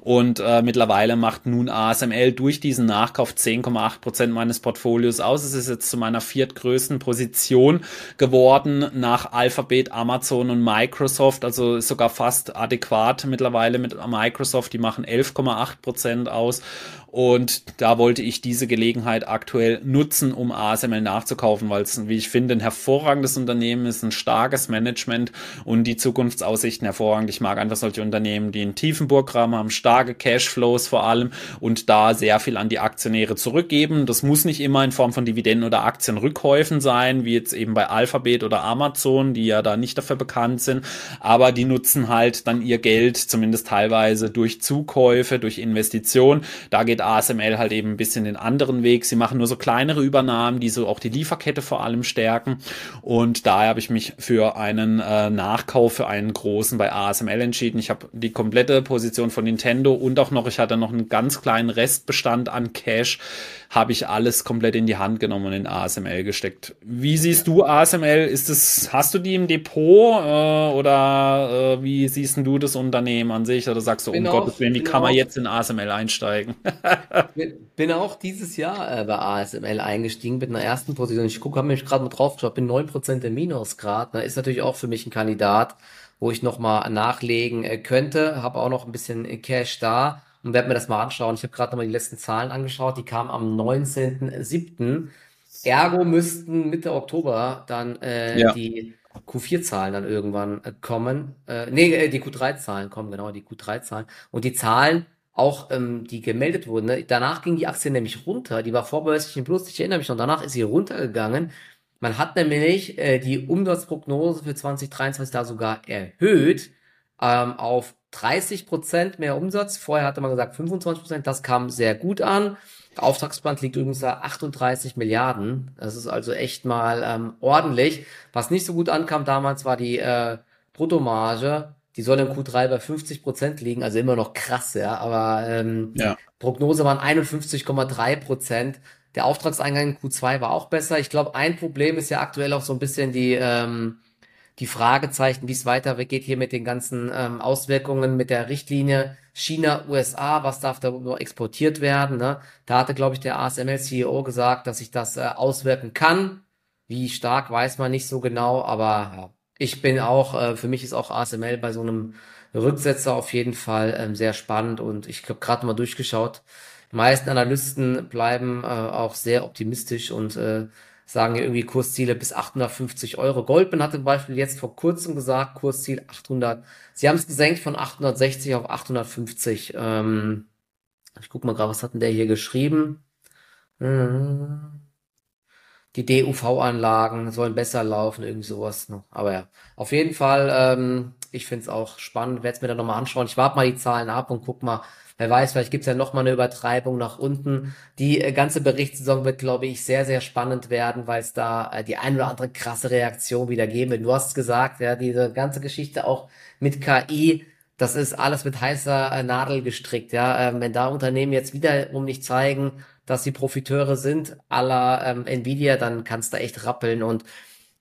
Und äh, mittlerweile macht nun ASML durch diesen Nachkauf 10,8 Prozent meines Portfolios aus. Es ist jetzt zu meiner viertgrößten Position geworden nach Alphabet, Amazon und Microsoft. Also ist sogar fast adäquat mittlerweile mit Microsoft. Die machen 11,8 Prozent aus. Und da wollte ich diese Gelegenheit aktuell nutzen, um ASML nachzukaufen, weil es, wie ich finde, ein hervorragendes Unternehmen ist, ein starkes Management und die Zukunftsaussichten hervorragend. Ich mag einfach solche Unternehmen, die einen tiefen Burggraben haben, starke Cashflows vor allem und da sehr viel an die Aktionäre zurückgeben. Das muss nicht immer in Form von Dividenden oder Aktienrückkäufen sein, wie jetzt eben bei Alphabet oder Amazon, die ja da nicht dafür bekannt sind, aber die nutzen halt dann ihr Geld zumindest teilweise durch Zukäufe, durch Investitionen. Da geht ASML halt eben ein bisschen den anderen Weg. Sie machen nur so kleinere Übernahmen, die so auch die Lieferkette vor allem stärken. Und daher habe ich mich für einen äh, Nachkauf für einen großen bei ASML entschieden. Ich habe die komplette Position von Nintendo und auch noch, ich hatte noch einen ganz kleinen Restbestand an Cash habe ich alles komplett in die Hand genommen und in ASML gesteckt. Wie siehst du ASML? Ist es, hast du die im Depot äh, oder äh, wie siehst du das Unternehmen an sich? Oder sagst du, um auch, Gottes Willen, wie kann man jetzt in ASML einsteigen? bin auch dieses Jahr äh, bei ASML eingestiegen mit einer ersten Position. Ich gucke, habe mich gerade mal drauf geschaut, bin 9% im Minus gerade. Ne? Ist natürlich auch für mich ein Kandidat, wo ich nochmal nachlegen äh, könnte. Habe auch noch ein bisschen Cash da und werde mir das mal anschauen. Ich habe gerade nochmal die letzten Zahlen angeschaut, die kamen am 19.07. Ergo müssten Mitte Oktober dann äh, ja. die Q4-Zahlen dann irgendwann äh, kommen. Äh, nee, äh, die Q3-Zahlen kommen, genau, die Q3-Zahlen. Und die Zahlen, auch ähm, die gemeldet wurden, ne? danach ging die Aktie nämlich runter. Die war vorbörslich im Plus, ich erinnere mich noch, danach ist sie runtergegangen. Man hat nämlich äh, die Umsatzprognose für 2023 da sogar erhöht ähm, auf 30 Prozent mehr Umsatz. Vorher hatte man gesagt 25 Prozent. Das kam sehr gut an. Der Auftragsplan liegt übrigens bei 38 Milliarden. Das ist also echt mal ähm, ordentlich. Was nicht so gut ankam damals war die äh, Bruttomarge. Die soll im Q3 bei 50 Prozent liegen, also immer noch krass, ja. Aber ähm, ja. Prognose waren 51,3 Prozent. Der Auftragseingang in Q2 war auch besser. Ich glaube, ein Problem ist ja aktuell auch so ein bisschen die ähm, die Fragezeichen, wie es weiter weggeht hier mit den ganzen ähm, Auswirkungen mit der Richtlinie China, USA, was darf da exportiert werden. Ne? Da hatte, glaube ich, der ASML-CEO gesagt, dass sich das äh, auswirken kann. Wie stark, weiß man nicht so genau, aber ja, ich bin auch, äh, für mich ist auch ASML bei so einem Rücksetzer auf jeden Fall ähm, sehr spannend und ich habe gerade mal durchgeschaut. Die meisten Analysten bleiben äh, auch sehr optimistisch und äh, sagen ja irgendwie Kursziele bis 850 Euro. Goldman hatte zum Beispiel jetzt vor kurzem gesagt, Kursziel 800. Sie haben es gesenkt von 860 auf 850. Ähm, ich guck mal gerade, was hat denn der hier geschrieben? Hm. Die DUV-Anlagen sollen besser laufen, irgendwie sowas. Ne? Aber ja, auf jeden Fall, ähm, ich finde es auch spannend, werde es mir dann nochmal anschauen. Ich warte mal die Zahlen ab und guck mal, Wer weiß, vielleicht gibt's ja noch mal eine Übertreibung nach unten. Die äh, ganze Berichtssaison wird, glaube ich, sehr, sehr spannend werden, weil es da äh, die ein oder andere krasse Reaktion wieder geben wird. Du hast gesagt, ja, diese ganze Geschichte auch mit KI, das ist alles mit heißer äh, Nadel gestrickt. Ja, ähm, wenn da Unternehmen jetzt wiederum nicht zeigen, dass sie Profiteure sind, aller ähm, Nvidia, dann kannst du echt rappeln. Und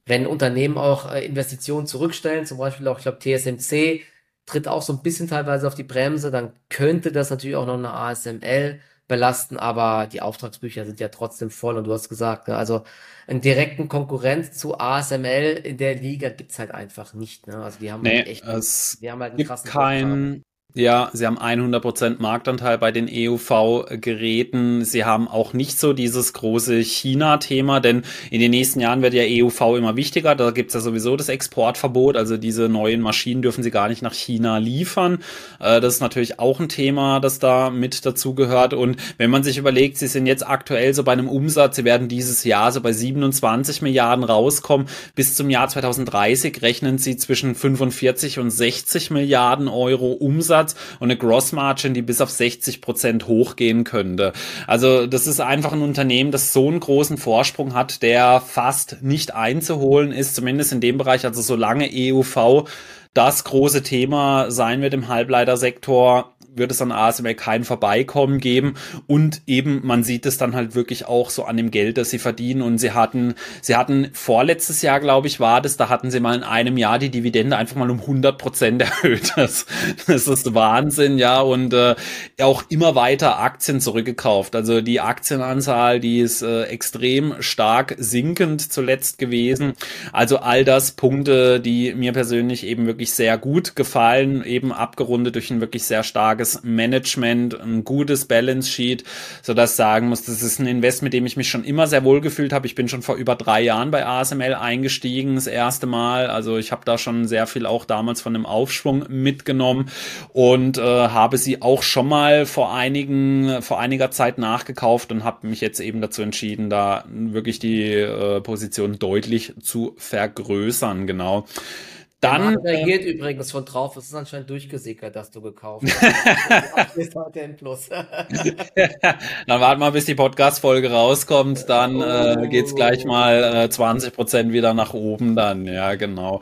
wenn Unternehmen auch äh, Investitionen zurückstellen, zum Beispiel auch, ich glaube, TSMC, tritt auch so ein bisschen teilweise auf die Bremse, dann könnte das natürlich auch noch eine ASML belasten, aber die Auftragsbücher sind ja trotzdem voll und du hast gesagt, ne, also einen direkten Konkurrent zu ASML in der Liga gibt's halt einfach nicht. Ne? Also die haben nee, halt echt, es die haben halt einen gibt krassen kein, ja, sie haben 100% Marktanteil bei den EUV-Geräten. Sie haben auch nicht so dieses große China-Thema, denn in den nächsten Jahren wird ja EUV immer wichtiger. Da gibt's ja sowieso das Exportverbot, also diese neuen Maschinen dürfen sie gar nicht nach China liefern. Äh, das ist natürlich auch ein Thema, das da mit dazu gehört. Und wenn man sich überlegt, sie sind jetzt aktuell so bei einem Umsatz, sie werden dieses Jahr so bei 27 Milliarden rauskommen. Bis zum Jahr 2030 rechnen sie zwischen 45 und 60 Milliarden Euro Umsatz Umsatz und eine Gross Margin, die bis auf 60 Prozent hochgehen könnte. Also das ist einfach ein Unternehmen, das so einen großen Vorsprung hat, der fast nicht einzuholen ist, zumindest in dem Bereich, also solange EUV das große Thema sein wird im Halbleitersektor, wird es an ASML kein Vorbeikommen geben und eben man sieht es dann halt wirklich auch so an dem Geld, das sie verdienen und sie hatten, sie hatten vorletztes Jahr, glaube ich, war das, da hatten sie mal in einem Jahr die Dividende einfach mal um 100 Prozent erhöht. Das, das ist Wahnsinn, ja, und äh, auch immer weiter Aktien zurückgekauft. Also die Aktienanzahl, die ist äh, extrem stark sinkend zuletzt gewesen. Also all das Punkte, die mir persönlich eben wirklich sehr gut gefallen, eben abgerundet durch ein wirklich sehr starkes starkes Management, ein gutes Balance Sheet, so dass ich sagen muss, das ist ein Invest, mit dem ich mich schon immer sehr wohl gefühlt habe. Ich bin schon vor über drei Jahren bei ASML eingestiegen, das erste Mal. Also ich habe da schon sehr viel auch damals von dem Aufschwung mitgenommen und äh, habe sie auch schon mal vor einigen, vor einiger Zeit nachgekauft und habe mich jetzt eben dazu entschieden, da wirklich die äh, Position deutlich zu vergrößern, genau. Dann reagiert äh, übrigens von drauf. Es ist anscheinend durchgesickert, dass du gekauft hast. Plus. dann warten wir, bis die Podcast-Folge rauskommt. Dann äh, geht's gleich mal äh, 20 Prozent wieder nach oben. Dann ja, genau.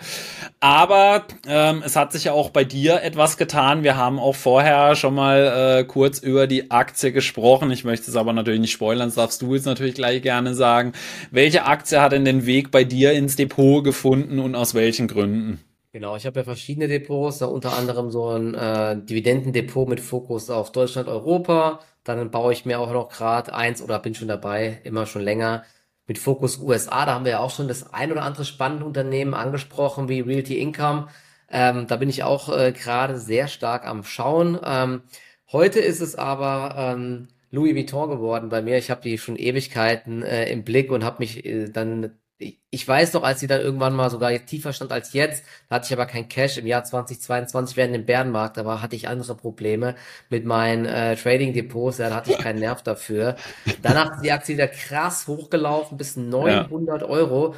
Aber ähm, es hat sich ja auch bei dir etwas getan. Wir haben auch vorher schon mal äh, kurz über die Aktie gesprochen. Ich möchte es aber natürlich nicht spoilern. Das darfst du jetzt natürlich gleich gerne sagen. Welche Aktie hat denn den Weg bei dir ins Depot gefunden und aus welchen Gründen? Genau, ich habe ja verschiedene Depots, da unter anderem so ein äh, Dividendendepot mit Fokus auf Deutschland, Europa. Dann baue ich mir auch noch gerade eins oder bin schon dabei, immer schon länger, mit Fokus USA. Da haben wir ja auch schon das ein oder andere spannende Unternehmen angesprochen, wie Realty Income. Ähm, da bin ich auch äh, gerade sehr stark am Schauen. Ähm, heute ist es aber ähm, Louis Vuitton geworden bei mir. Ich habe die schon Ewigkeiten äh, im Blick und habe mich äh, dann ich weiß noch, als sie dann irgendwann mal sogar tiefer stand als jetzt, da hatte ich aber kein Cash im Jahr 2022 während dem Bärenmarkt, war, hatte ich andere Probleme mit meinen äh, Trading Depots, da hatte ich keinen Nerv dafür. Danach ist die Aktie wieder krass hochgelaufen bis 900 ja. Euro.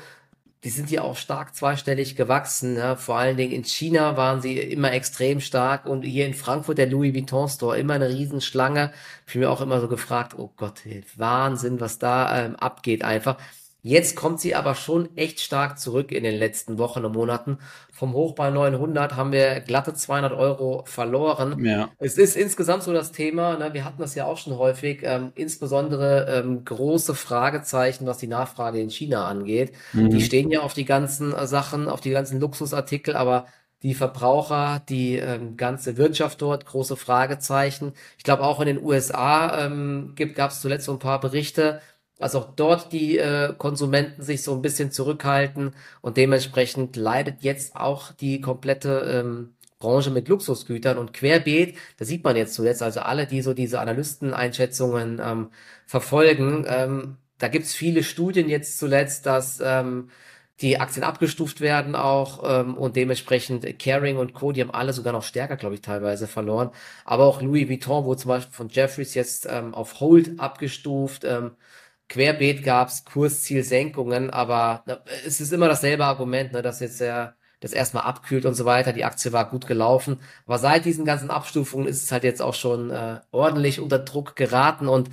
Die sind ja auch stark zweistellig gewachsen. Ja. Vor allen Dingen in China waren sie immer extrem stark und hier in Frankfurt der Louis Vuitton Store immer eine Riesenschlange. Ich bin mir auch immer so gefragt, oh Gott, Wahnsinn, was da ähm, abgeht einfach. Jetzt kommt sie aber schon echt stark zurück in den letzten Wochen und Monaten. Vom Hoch bei 900 haben wir glatte 200 Euro verloren. Ja. Es ist insgesamt so das Thema, ne, wir hatten das ja auch schon häufig, ähm, insbesondere ähm, große Fragezeichen, was die Nachfrage in China angeht. Mhm. Die stehen ja auf die ganzen Sachen, auf die ganzen Luxusartikel, aber die Verbraucher, die ähm, ganze Wirtschaft dort, große Fragezeichen. Ich glaube auch in den USA ähm, gab es zuletzt so ein paar Berichte, dass auch dort die äh, Konsumenten sich so ein bisschen zurückhalten und dementsprechend leidet jetzt auch die komplette ähm, Branche mit Luxusgütern und querbeet, da sieht man jetzt zuletzt, also alle, die so diese Analysteneinschätzungen ähm, verfolgen, ähm, da gibt's viele Studien jetzt zuletzt, dass ähm, die Aktien abgestuft werden auch ähm, und dementsprechend Caring und Co., die haben alle sogar noch stärker, glaube ich, teilweise verloren. Aber auch Louis Vuitton wurde zum Beispiel von Jeffries jetzt ähm, auf Hold abgestuft. Ähm, Querbeet gab's Kurszielsenkungen, aber es ist immer dasselbe Argument, ne, dass jetzt der das erstmal abkühlt und so weiter. Die Aktie war gut gelaufen. Aber seit diesen ganzen Abstufungen ist es halt jetzt auch schon äh, ordentlich unter Druck geraten und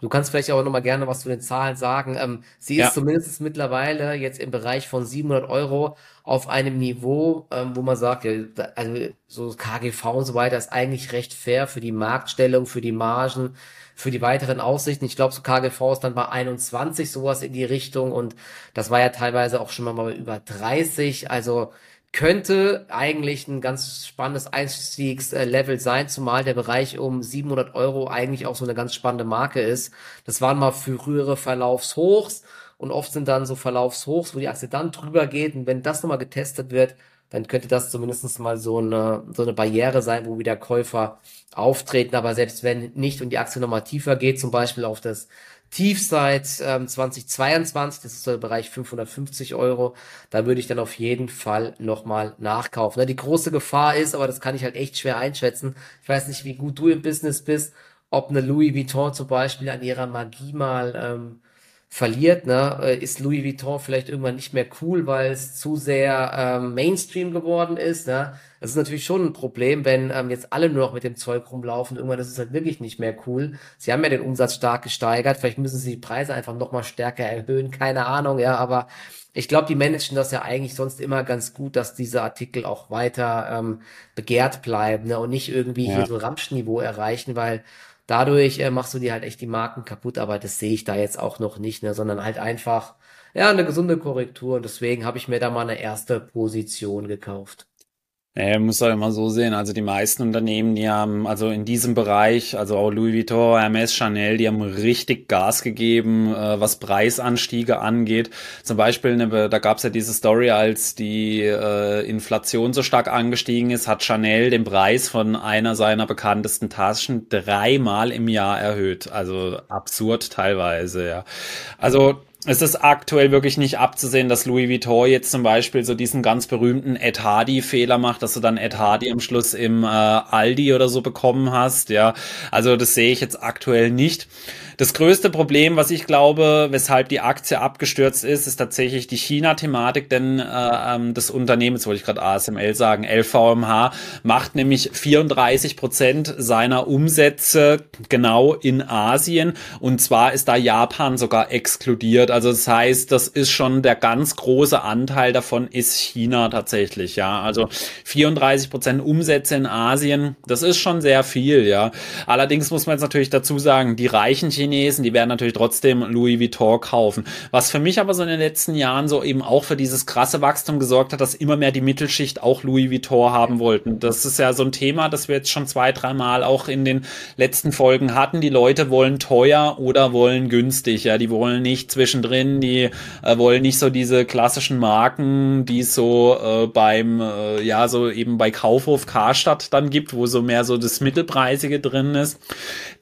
du kannst vielleicht auch nochmal gerne was zu den Zahlen sagen. Ähm, sie ja. ist zumindest mittlerweile jetzt im Bereich von 700 Euro auf einem Niveau, ähm, wo man sagt, ja, also so KGV und so weiter ist eigentlich recht fair für die Marktstellung, für die Margen für die weiteren Aussichten. Ich glaube, so KGV ist dann bei 21 sowas in die Richtung und das war ja teilweise auch schon mal über 30. Also könnte eigentlich ein ganz spannendes Einstiegslevel sein, zumal der Bereich um 700 Euro eigentlich auch so eine ganz spannende Marke ist. Das waren mal frühere Verlaufshochs und oft sind dann so Verlaufshochs, wo die Aktie dann drüber geht und wenn das nochmal getestet wird, dann könnte das zumindest mal so eine, so eine Barriere sein, wo wieder Käufer auftreten. Aber selbst wenn nicht und die Aktie nochmal tiefer geht, zum Beispiel auf das Tief seit ähm, 2022, das ist der Bereich 550 Euro, da würde ich dann auf jeden Fall nochmal nachkaufen. Ne, die große Gefahr ist, aber das kann ich halt echt schwer einschätzen. Ich weiß nicht, wie gut du im Business bist, ob eine Louis Vuitton zum Beispiel an ihrer Magie mal ähm, verliert, ne, äh, ist Louis Vuitton vielleicht irgendwann nicht mehr cool, weil es zu sehr ähm, Mainstream geworden ist. Ne? Das ist natürlich schon ein Problem, wenn ähm, jetzt alle nur noch mit dem Zeug rumlaufen. Irgendwann ist es halt wirklich nicht mehr cool. Sie haben ja den Umsatz stark gesteigert. Vielleicht müssen sie die Preise einfach noch mal stärker erhöhen. Keine Ahnung, ja, aber ich glaube, die managen das ja eigentlich sonst immer ganz gut, dass diese Artikel auch weiter ähm, begehrt bleiben ne? und nicht irgendwie ja. hier so Ramschniveau erreichen, weil dadurch äh, machst du dir halt echt die Marken kaputt, aber das sehe ich da jetzt auch noch nicht, ne, sondern halt einfach, ja, eine gesunde Korrektur und deswegen habe ich mir da mal eine erste Position gekauft. Nee, muss doch immer so sehen. Also die meisten Unternehmen, die haben, also in diesem Bereich, also auch Louis Vuitton, Hermes, Chanel, die haben richtig Gas gegeben, äh, was Preisanstiege angeht. Zum Beispiel, ne, da gab es ja diese Story, als die äh, Inflation so stark angestiegen ist, hat Chanel den Preis von einer seiner bekanntesten Taschen dreimal im Jahr erhöht. Also absurd teilweise, ja. Also es ist aktuell wirklich nicht abzusehen, dass Louis Vuitton jetzt zum Beispiel so diesen ganz berühmten Ed Hardy-Fehler macht, dass du dann Ed Hardy am Schluss im äh, Aldi oder so bekommen hast. Ja, also das sehe ich jetzt aktuell nicht. Das größte Problem, was ich glaube, weshalb die Aktie abgestürzt ist, ist tatsächlich die China-Thematik, denn äh, ähm, das Unternehmen, jetzt wollte ich gerade ASML sagen, LVMH, macht nämlich 34 Prozent seiner Umsätze genau in Asien und zwar ist da Japan sogar exkludiert. Also das heißt, das ist schon der ganz große Anteil davon ist China tatsächlich, ja. Also 34 Prozent Umsätze in Asien, das ist schon sehr viel, ja. Allerdings muss man jetzt natürlich dazu sagen, die reichen Chinesen die werden natürlich trotzdem Louis Vuitton kaufen. Was für mich aber so in den letzten Jahren so eben auch für dieses krasse Wachstum gesorgt hat, dass immer mehr die Mittelschicht auch Louis Vuitton haben wollten. Das ist ja so ein Thema, das wir jetzt schon zwei, dreimal auch in den letzten Folgen hatten. Die Leute wollen teuer oder wollen günstig. Ja, die wollen nicht zwischendrin, die äh, wollen nicht so diese klassischen Marken, die es so äh, beim, äh, ja, so eben bei Kaufhof Karstadt dann gibt, wo so mehr so das Mittelpreisige drin ist.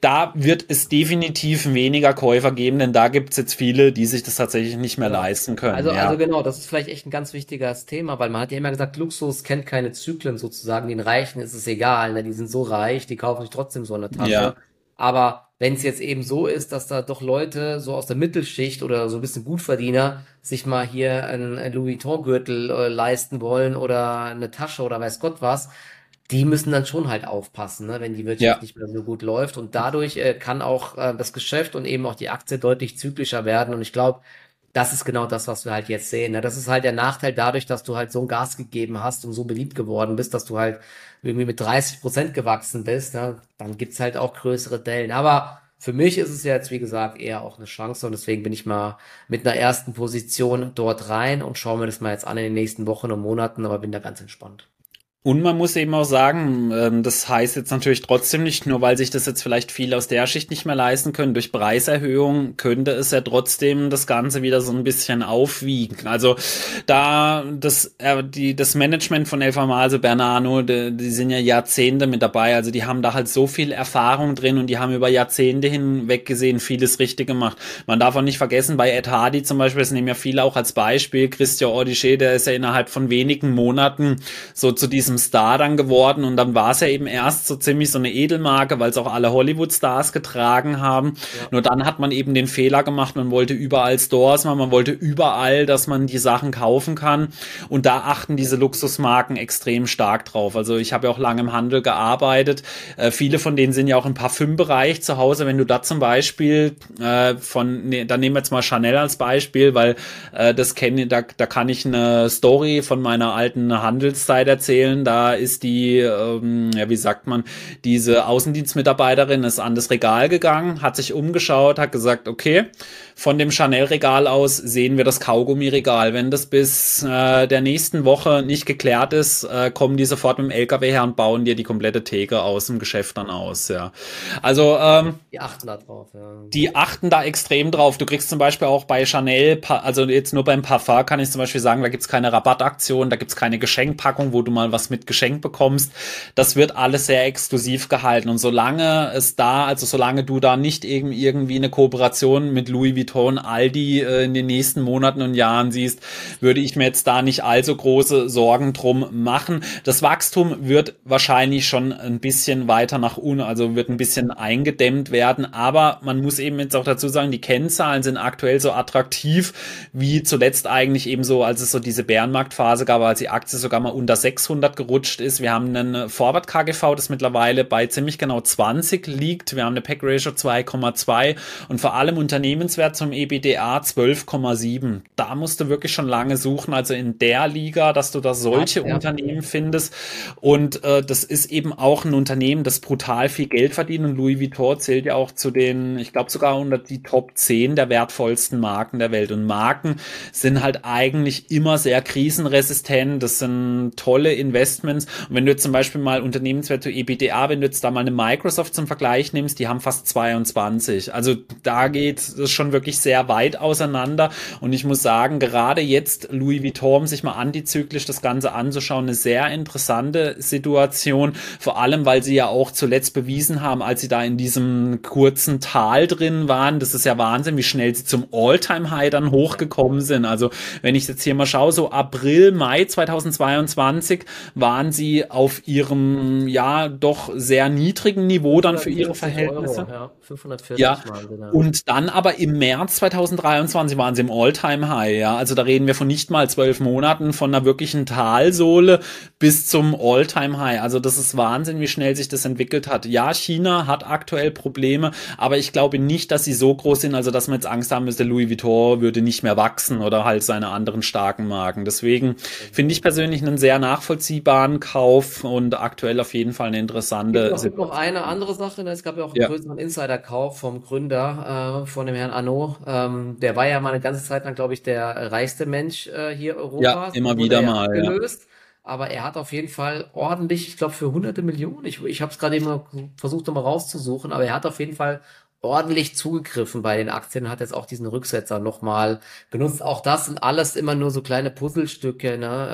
Da wird es definitiv weniger Käufer geben, denn da gibt es jetzt viele, die sich das tatsächlich nicht mehr ja. leisten können. Also, ja. also genau, das ist vielleicht echt ein ganz wichtiges Thema, weil man hat ja immer gesagt, Luxus kennt keine Zyklen sozusagen. Den Reichen ist es egal, ne? die sind so reich, die kaufen sich trotzdem so eine Tasche. Ja. Aber wenn es jetzt eben so ist, dass da doch Leute so aus der Mittelschicht oder so ein bisschen Gutverdiener sich mal hier einen Louis Vuitton-Gürtel äh, leisten wollen oder eine Tasche oder weiß Gott was, die müssen dann schon halt aufpassen, ne, wenn die Wirtschaft ja. nicht mehr so gut läuft. Und dadurch äh, kann auch äh, das Geschäft und eben auch die Aktie deutlich zyklischer werden. Und ich glaube, das ist genau das, was wir halt jetzt sehen. Ne? Das ist halt der Nachteil dadurch, dass du halt so ein Gas gegeben hast und so beliebt geworden bist, dass du halt irgendwie mit 30 Prozent gewachsen bist. Ne? Dann gibt's halt auch größere Dellen. Aber für mich ist es jetzt, wie gesagt, eher auch eine Chance und deswegen bin ich mal mit einer ersten Position dort rein und schaue mir das mal jetzt an in den nächsten Wochen und Monaten, aber bin da ganz entspannt. Und man muss eben auch sagen, ähm, das heißt jetzt natürlich trotzdem nicht, nur weil sich das jetzt vielleicht viele aus der Schicht nicht mehr leisten können, durch Preiserhöhung könnte es ja trotzdem das Ganze wieder so ein bisschen aufwiegen. Also da das, äh, die, das Management von LVMA, also Bernano, die, die sind ja Jahrzehnte mit dabei, also die haben da halt so viel Erfahrung drin und die haben über Jahrzehnte hinweg gesehen vieles richtig gemacht. Man darf auch nicht vergessen, bei Ed Hardy zum Beispiel, das nehmen ja viele auch als Beispiel, Christian Audiché, der ist ja innerhalb von wenigen Monaten so zu diesem zum Star dann geworden und dann war es ja eben erst so ziemlich so eine Edelmarke, weil es auch alle Hollywood-Stars getragen haben. Ja. Nur dann hat man eben den Fehler gemacht, man wollte überall Stores machen, man wollte überall, dass man die Sachen kaufen kann und da achten diese Luxusmarken extrem stark drauf. Also ich habe ja auch lange im Handel gearbeitet. Äh, viele von denen sind ja auch im Parfümbereich zu Hause. Wenn du da zum Beispiel äh, von, ne, dann nehmen wir jetzt mal Chanel als Beispiel, weil äh, das kenne, da, da kann ich eine Story von meiner alten Handelszeit erzählen da ist die, ähm, ja, wie sagt man, diese Außendienstmitarbeiterin ist an das Regal gegangen, hat sich umgeschaut, hat gesagt, okay, von dem Chanel-Regal aus sehen wir das Kaugummi-Regal. Wenn das bis äh, der nächsten Woche nicht geklärt ist, äh, kommen die sofort mit dem LKW her und bauen dir die komplette Theke aus dem Geschäft dann aus, ja. Also, ähm, die achten da drauf, ja. Die achten da extrem drauf. Du kriegst zum Beispiel auch bei Chanel, also jetzt nur beim Parfum kann ich zum Beispiel sagen, da gibt's keine Rabattaktion, da gibt's keine Geschenkpackung, wo du mal was mit Geschenk bekommst. Das wird alles sehr exklusiv gehalten. Und solange es da, also solange du da nicht irgendwie eine Kooperation mit Louis Vuitton, Aldi äh, in den nächsten Monaten und Jahren siehst, würde ich mir jetzt da nicht allzu große Sorgen drum machen. Das Wachstum wird wahrscheinlich schon ein bisschen weiter nach unten, also wird ein bisschen eingedämmt werden, aber man muss eben jetzt auch dazu sagen, die Kennzahlen sind aktuell so attraktiv wie zuletzt eigentlich eben so, als es so diese Bärenmarktphase gab, als die Aktie sogar mal unter 600 gerutscht ist. Wir haben einen Forward KGV, das mittlerweile bei ziemlich genau 20 liegt. Wir haben eine Pack Ratio 2,2 und vor allem Unternehmenswert zum EBDA 12,7. Da musst du wirklich schon lange suchen, also in der Liga, dass du da solche ja, Unternehmen ja. findest. Und äh, das ist eben auch ein Unternehmen, das brutal viel Geld verdient. Und Louis Vuitton zählt ja auch zu den, ich glaube sogar unter die Top 10 der wertvollsten Marken der Welt. Und Marken sind halt eigentlich immer sehr krisenresistent. Das sind tolle Investments Investments. Und wenn du jetzt zum Beispiel mal Unternehmenswerte EBDA, wenn du jetzt da mal eine Microsoft zum Vergleich nimmst, die haben fast 22. Also da geht es schon wirklich sehr weit auseinander. Und ich muss sagen, gerade jetzt Louis Vuitton, sich mal antizyklisch das Ganze anzuschauen, eine sehr interessante Situation. Vor allem, weil sie ja auch zuletzt bewiesen haben, als sie da in diesem kurzen Tal drin waren. Das ist ja Wahnsinn, wie schnell sie zum All-Time-High dann hochgekommen sind. Also wenn ich jetzt hier mal schaue, so April, Mai 2022 waren sie auf ihrem, ja, doch sehr niedrigen Niveau dann für ihre Verhältnisse. Euro, ja, 540 ja. Mal, Und dann aber im März 2023 waren sie im All-Time-High, ja. Also da reden wir von nicht mal zwölf Monaten, von einer wirklichen Talsohle bis zum All-Time-High. Also das ist Wahnsinn, wie schnell sich das entwickelt hat. Ja, China hat aktuell Probleme, aber ich glaube nicht, dass sie so groß sind, also dass man jetzt Angst haben müsste, Louis Vuitton würde nicht mehr wachsen oder halt seine anderen starken Marken. Deswegen finde ich persönlich einen sehr nachvollziehbaren Kauf und aktuell auf jeden Fall eine interessante. Es gibt noch eine andere Sache, ne? es gab ja auch einen ja. größeren Insider-Kauf vom Gründer äh, von dem Herrn Arnaud. Ähm, der war ja mal eine ganze Zeit lang, glaube ich, der reichste Mensch äh, hier Europas. Ja, immer wieder mal. Gelöst. Ja aber er hat auf jeden Fall ordentlich, ich glaube für hunderte Millionen, ich, ich habe es gerade eben versucht nochmal rauszusuchen, aber er hat auf jeden Fall ordentlich zugegriffen bei den Aktien, hat jetzt auch diesen Rücksetzer nochmal benutzt. Auch das sind alles immer nur so kleine Puzzlestücke. Ne?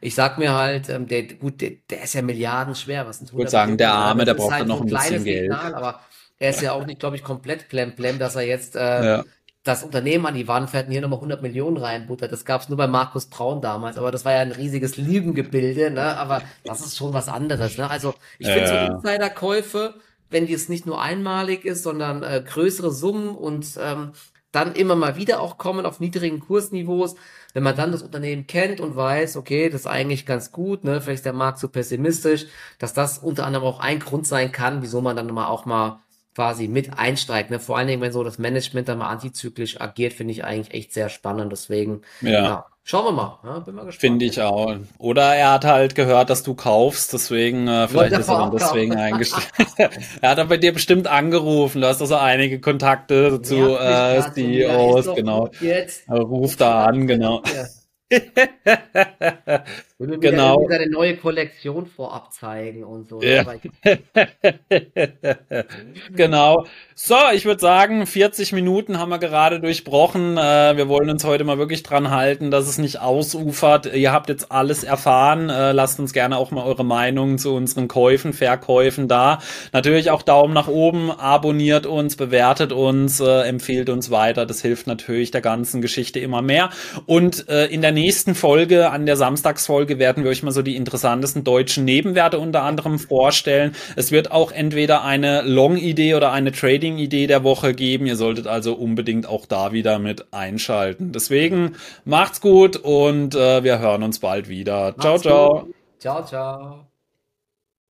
Ich sag mir halt, ähm, der, gut, der, der ist ja milliardenschwer. Was ich würde sagen, der Arme, der braucht halt noch ein bisschen Geld. Signal, aber er ist ja auch nicht, glaube ich, komplett plemplem, dass er jetzt äh, ja das Unternehmen an die Wand fährt und hier nochmal 100 Millionen reinbuttert. Das gab es nur bei Markus Braun damals, aber das war ja ein riesiges Lügengebilde, ne? aber das ist schon was anderes. Ne? Also ich finde äh. so Insiderkäufe, wenn die es nicht nur einmalig ist, sondern äh, größere Summen und ähm, dann immer mal wieder auch kommen auf niedrigen Kursniveaus, wenn man dann das Unternehmen kennt und weiß, okay, das ist eigentlich ganz gut, ne, vielleicht ist der Markt zu pessimistisch, dass das unter anderem auch ein Grund sein kann, wieso man dann mal auch mal quasi mit einsteigt. Ne? Vor allen Dingen, wenn so das Management dann mal antizyklisch agiert, finde ich eigentlich echt sehr spannend. Deswegen, ja. ja. Schauen wir mal. Ja, bin mal gespannt. Finde ich auch. Oder er hat halt gehört, dass du kaufst, deswegen äh, vielleicht ist er dann deswegen eingestellt. er hat dann bei dir bestimmt angerufen. Du hast also einige Kontakte zu äh, CEOs, genau. Jetzt. Ruf da an, genau. Würde genau. wieder eine neue Kollektion vorab zeigen und so. Ja. genau. So, ich würde sagen, 40 Minuten haben wir gerade durchbrochen. Äh, wir wollen uns heute mal wirklich dran halten, dass es nicht ausufert. Ihr habt jetzt alles erfahren. Äh, lasst uns gerne auch mal eure Meinung zu unseren Käufen, Verkäufen da. Natürlich auch Daumen nach oben, abonniert uns, bewertet uns, äh, empfiehlt uns weiter. Das hilft natürlich der ganzen Geschichte immer mehr. Und in der nächsten Folge, an der Samstagsfolge, Folge werden wir euch mal so die interessantesten deutschen Nebenwerte unter anderem vorstellen. Es wird auch entweder eine Long-Idee oder eine Trading-Idee der Woche geben. Ihr solltet also unbedingt auch da wieder mit einschalten. Deswegen macht's gut und äh, wir hören uns bald wieder. Ciao, ciao. Ciao, ciao.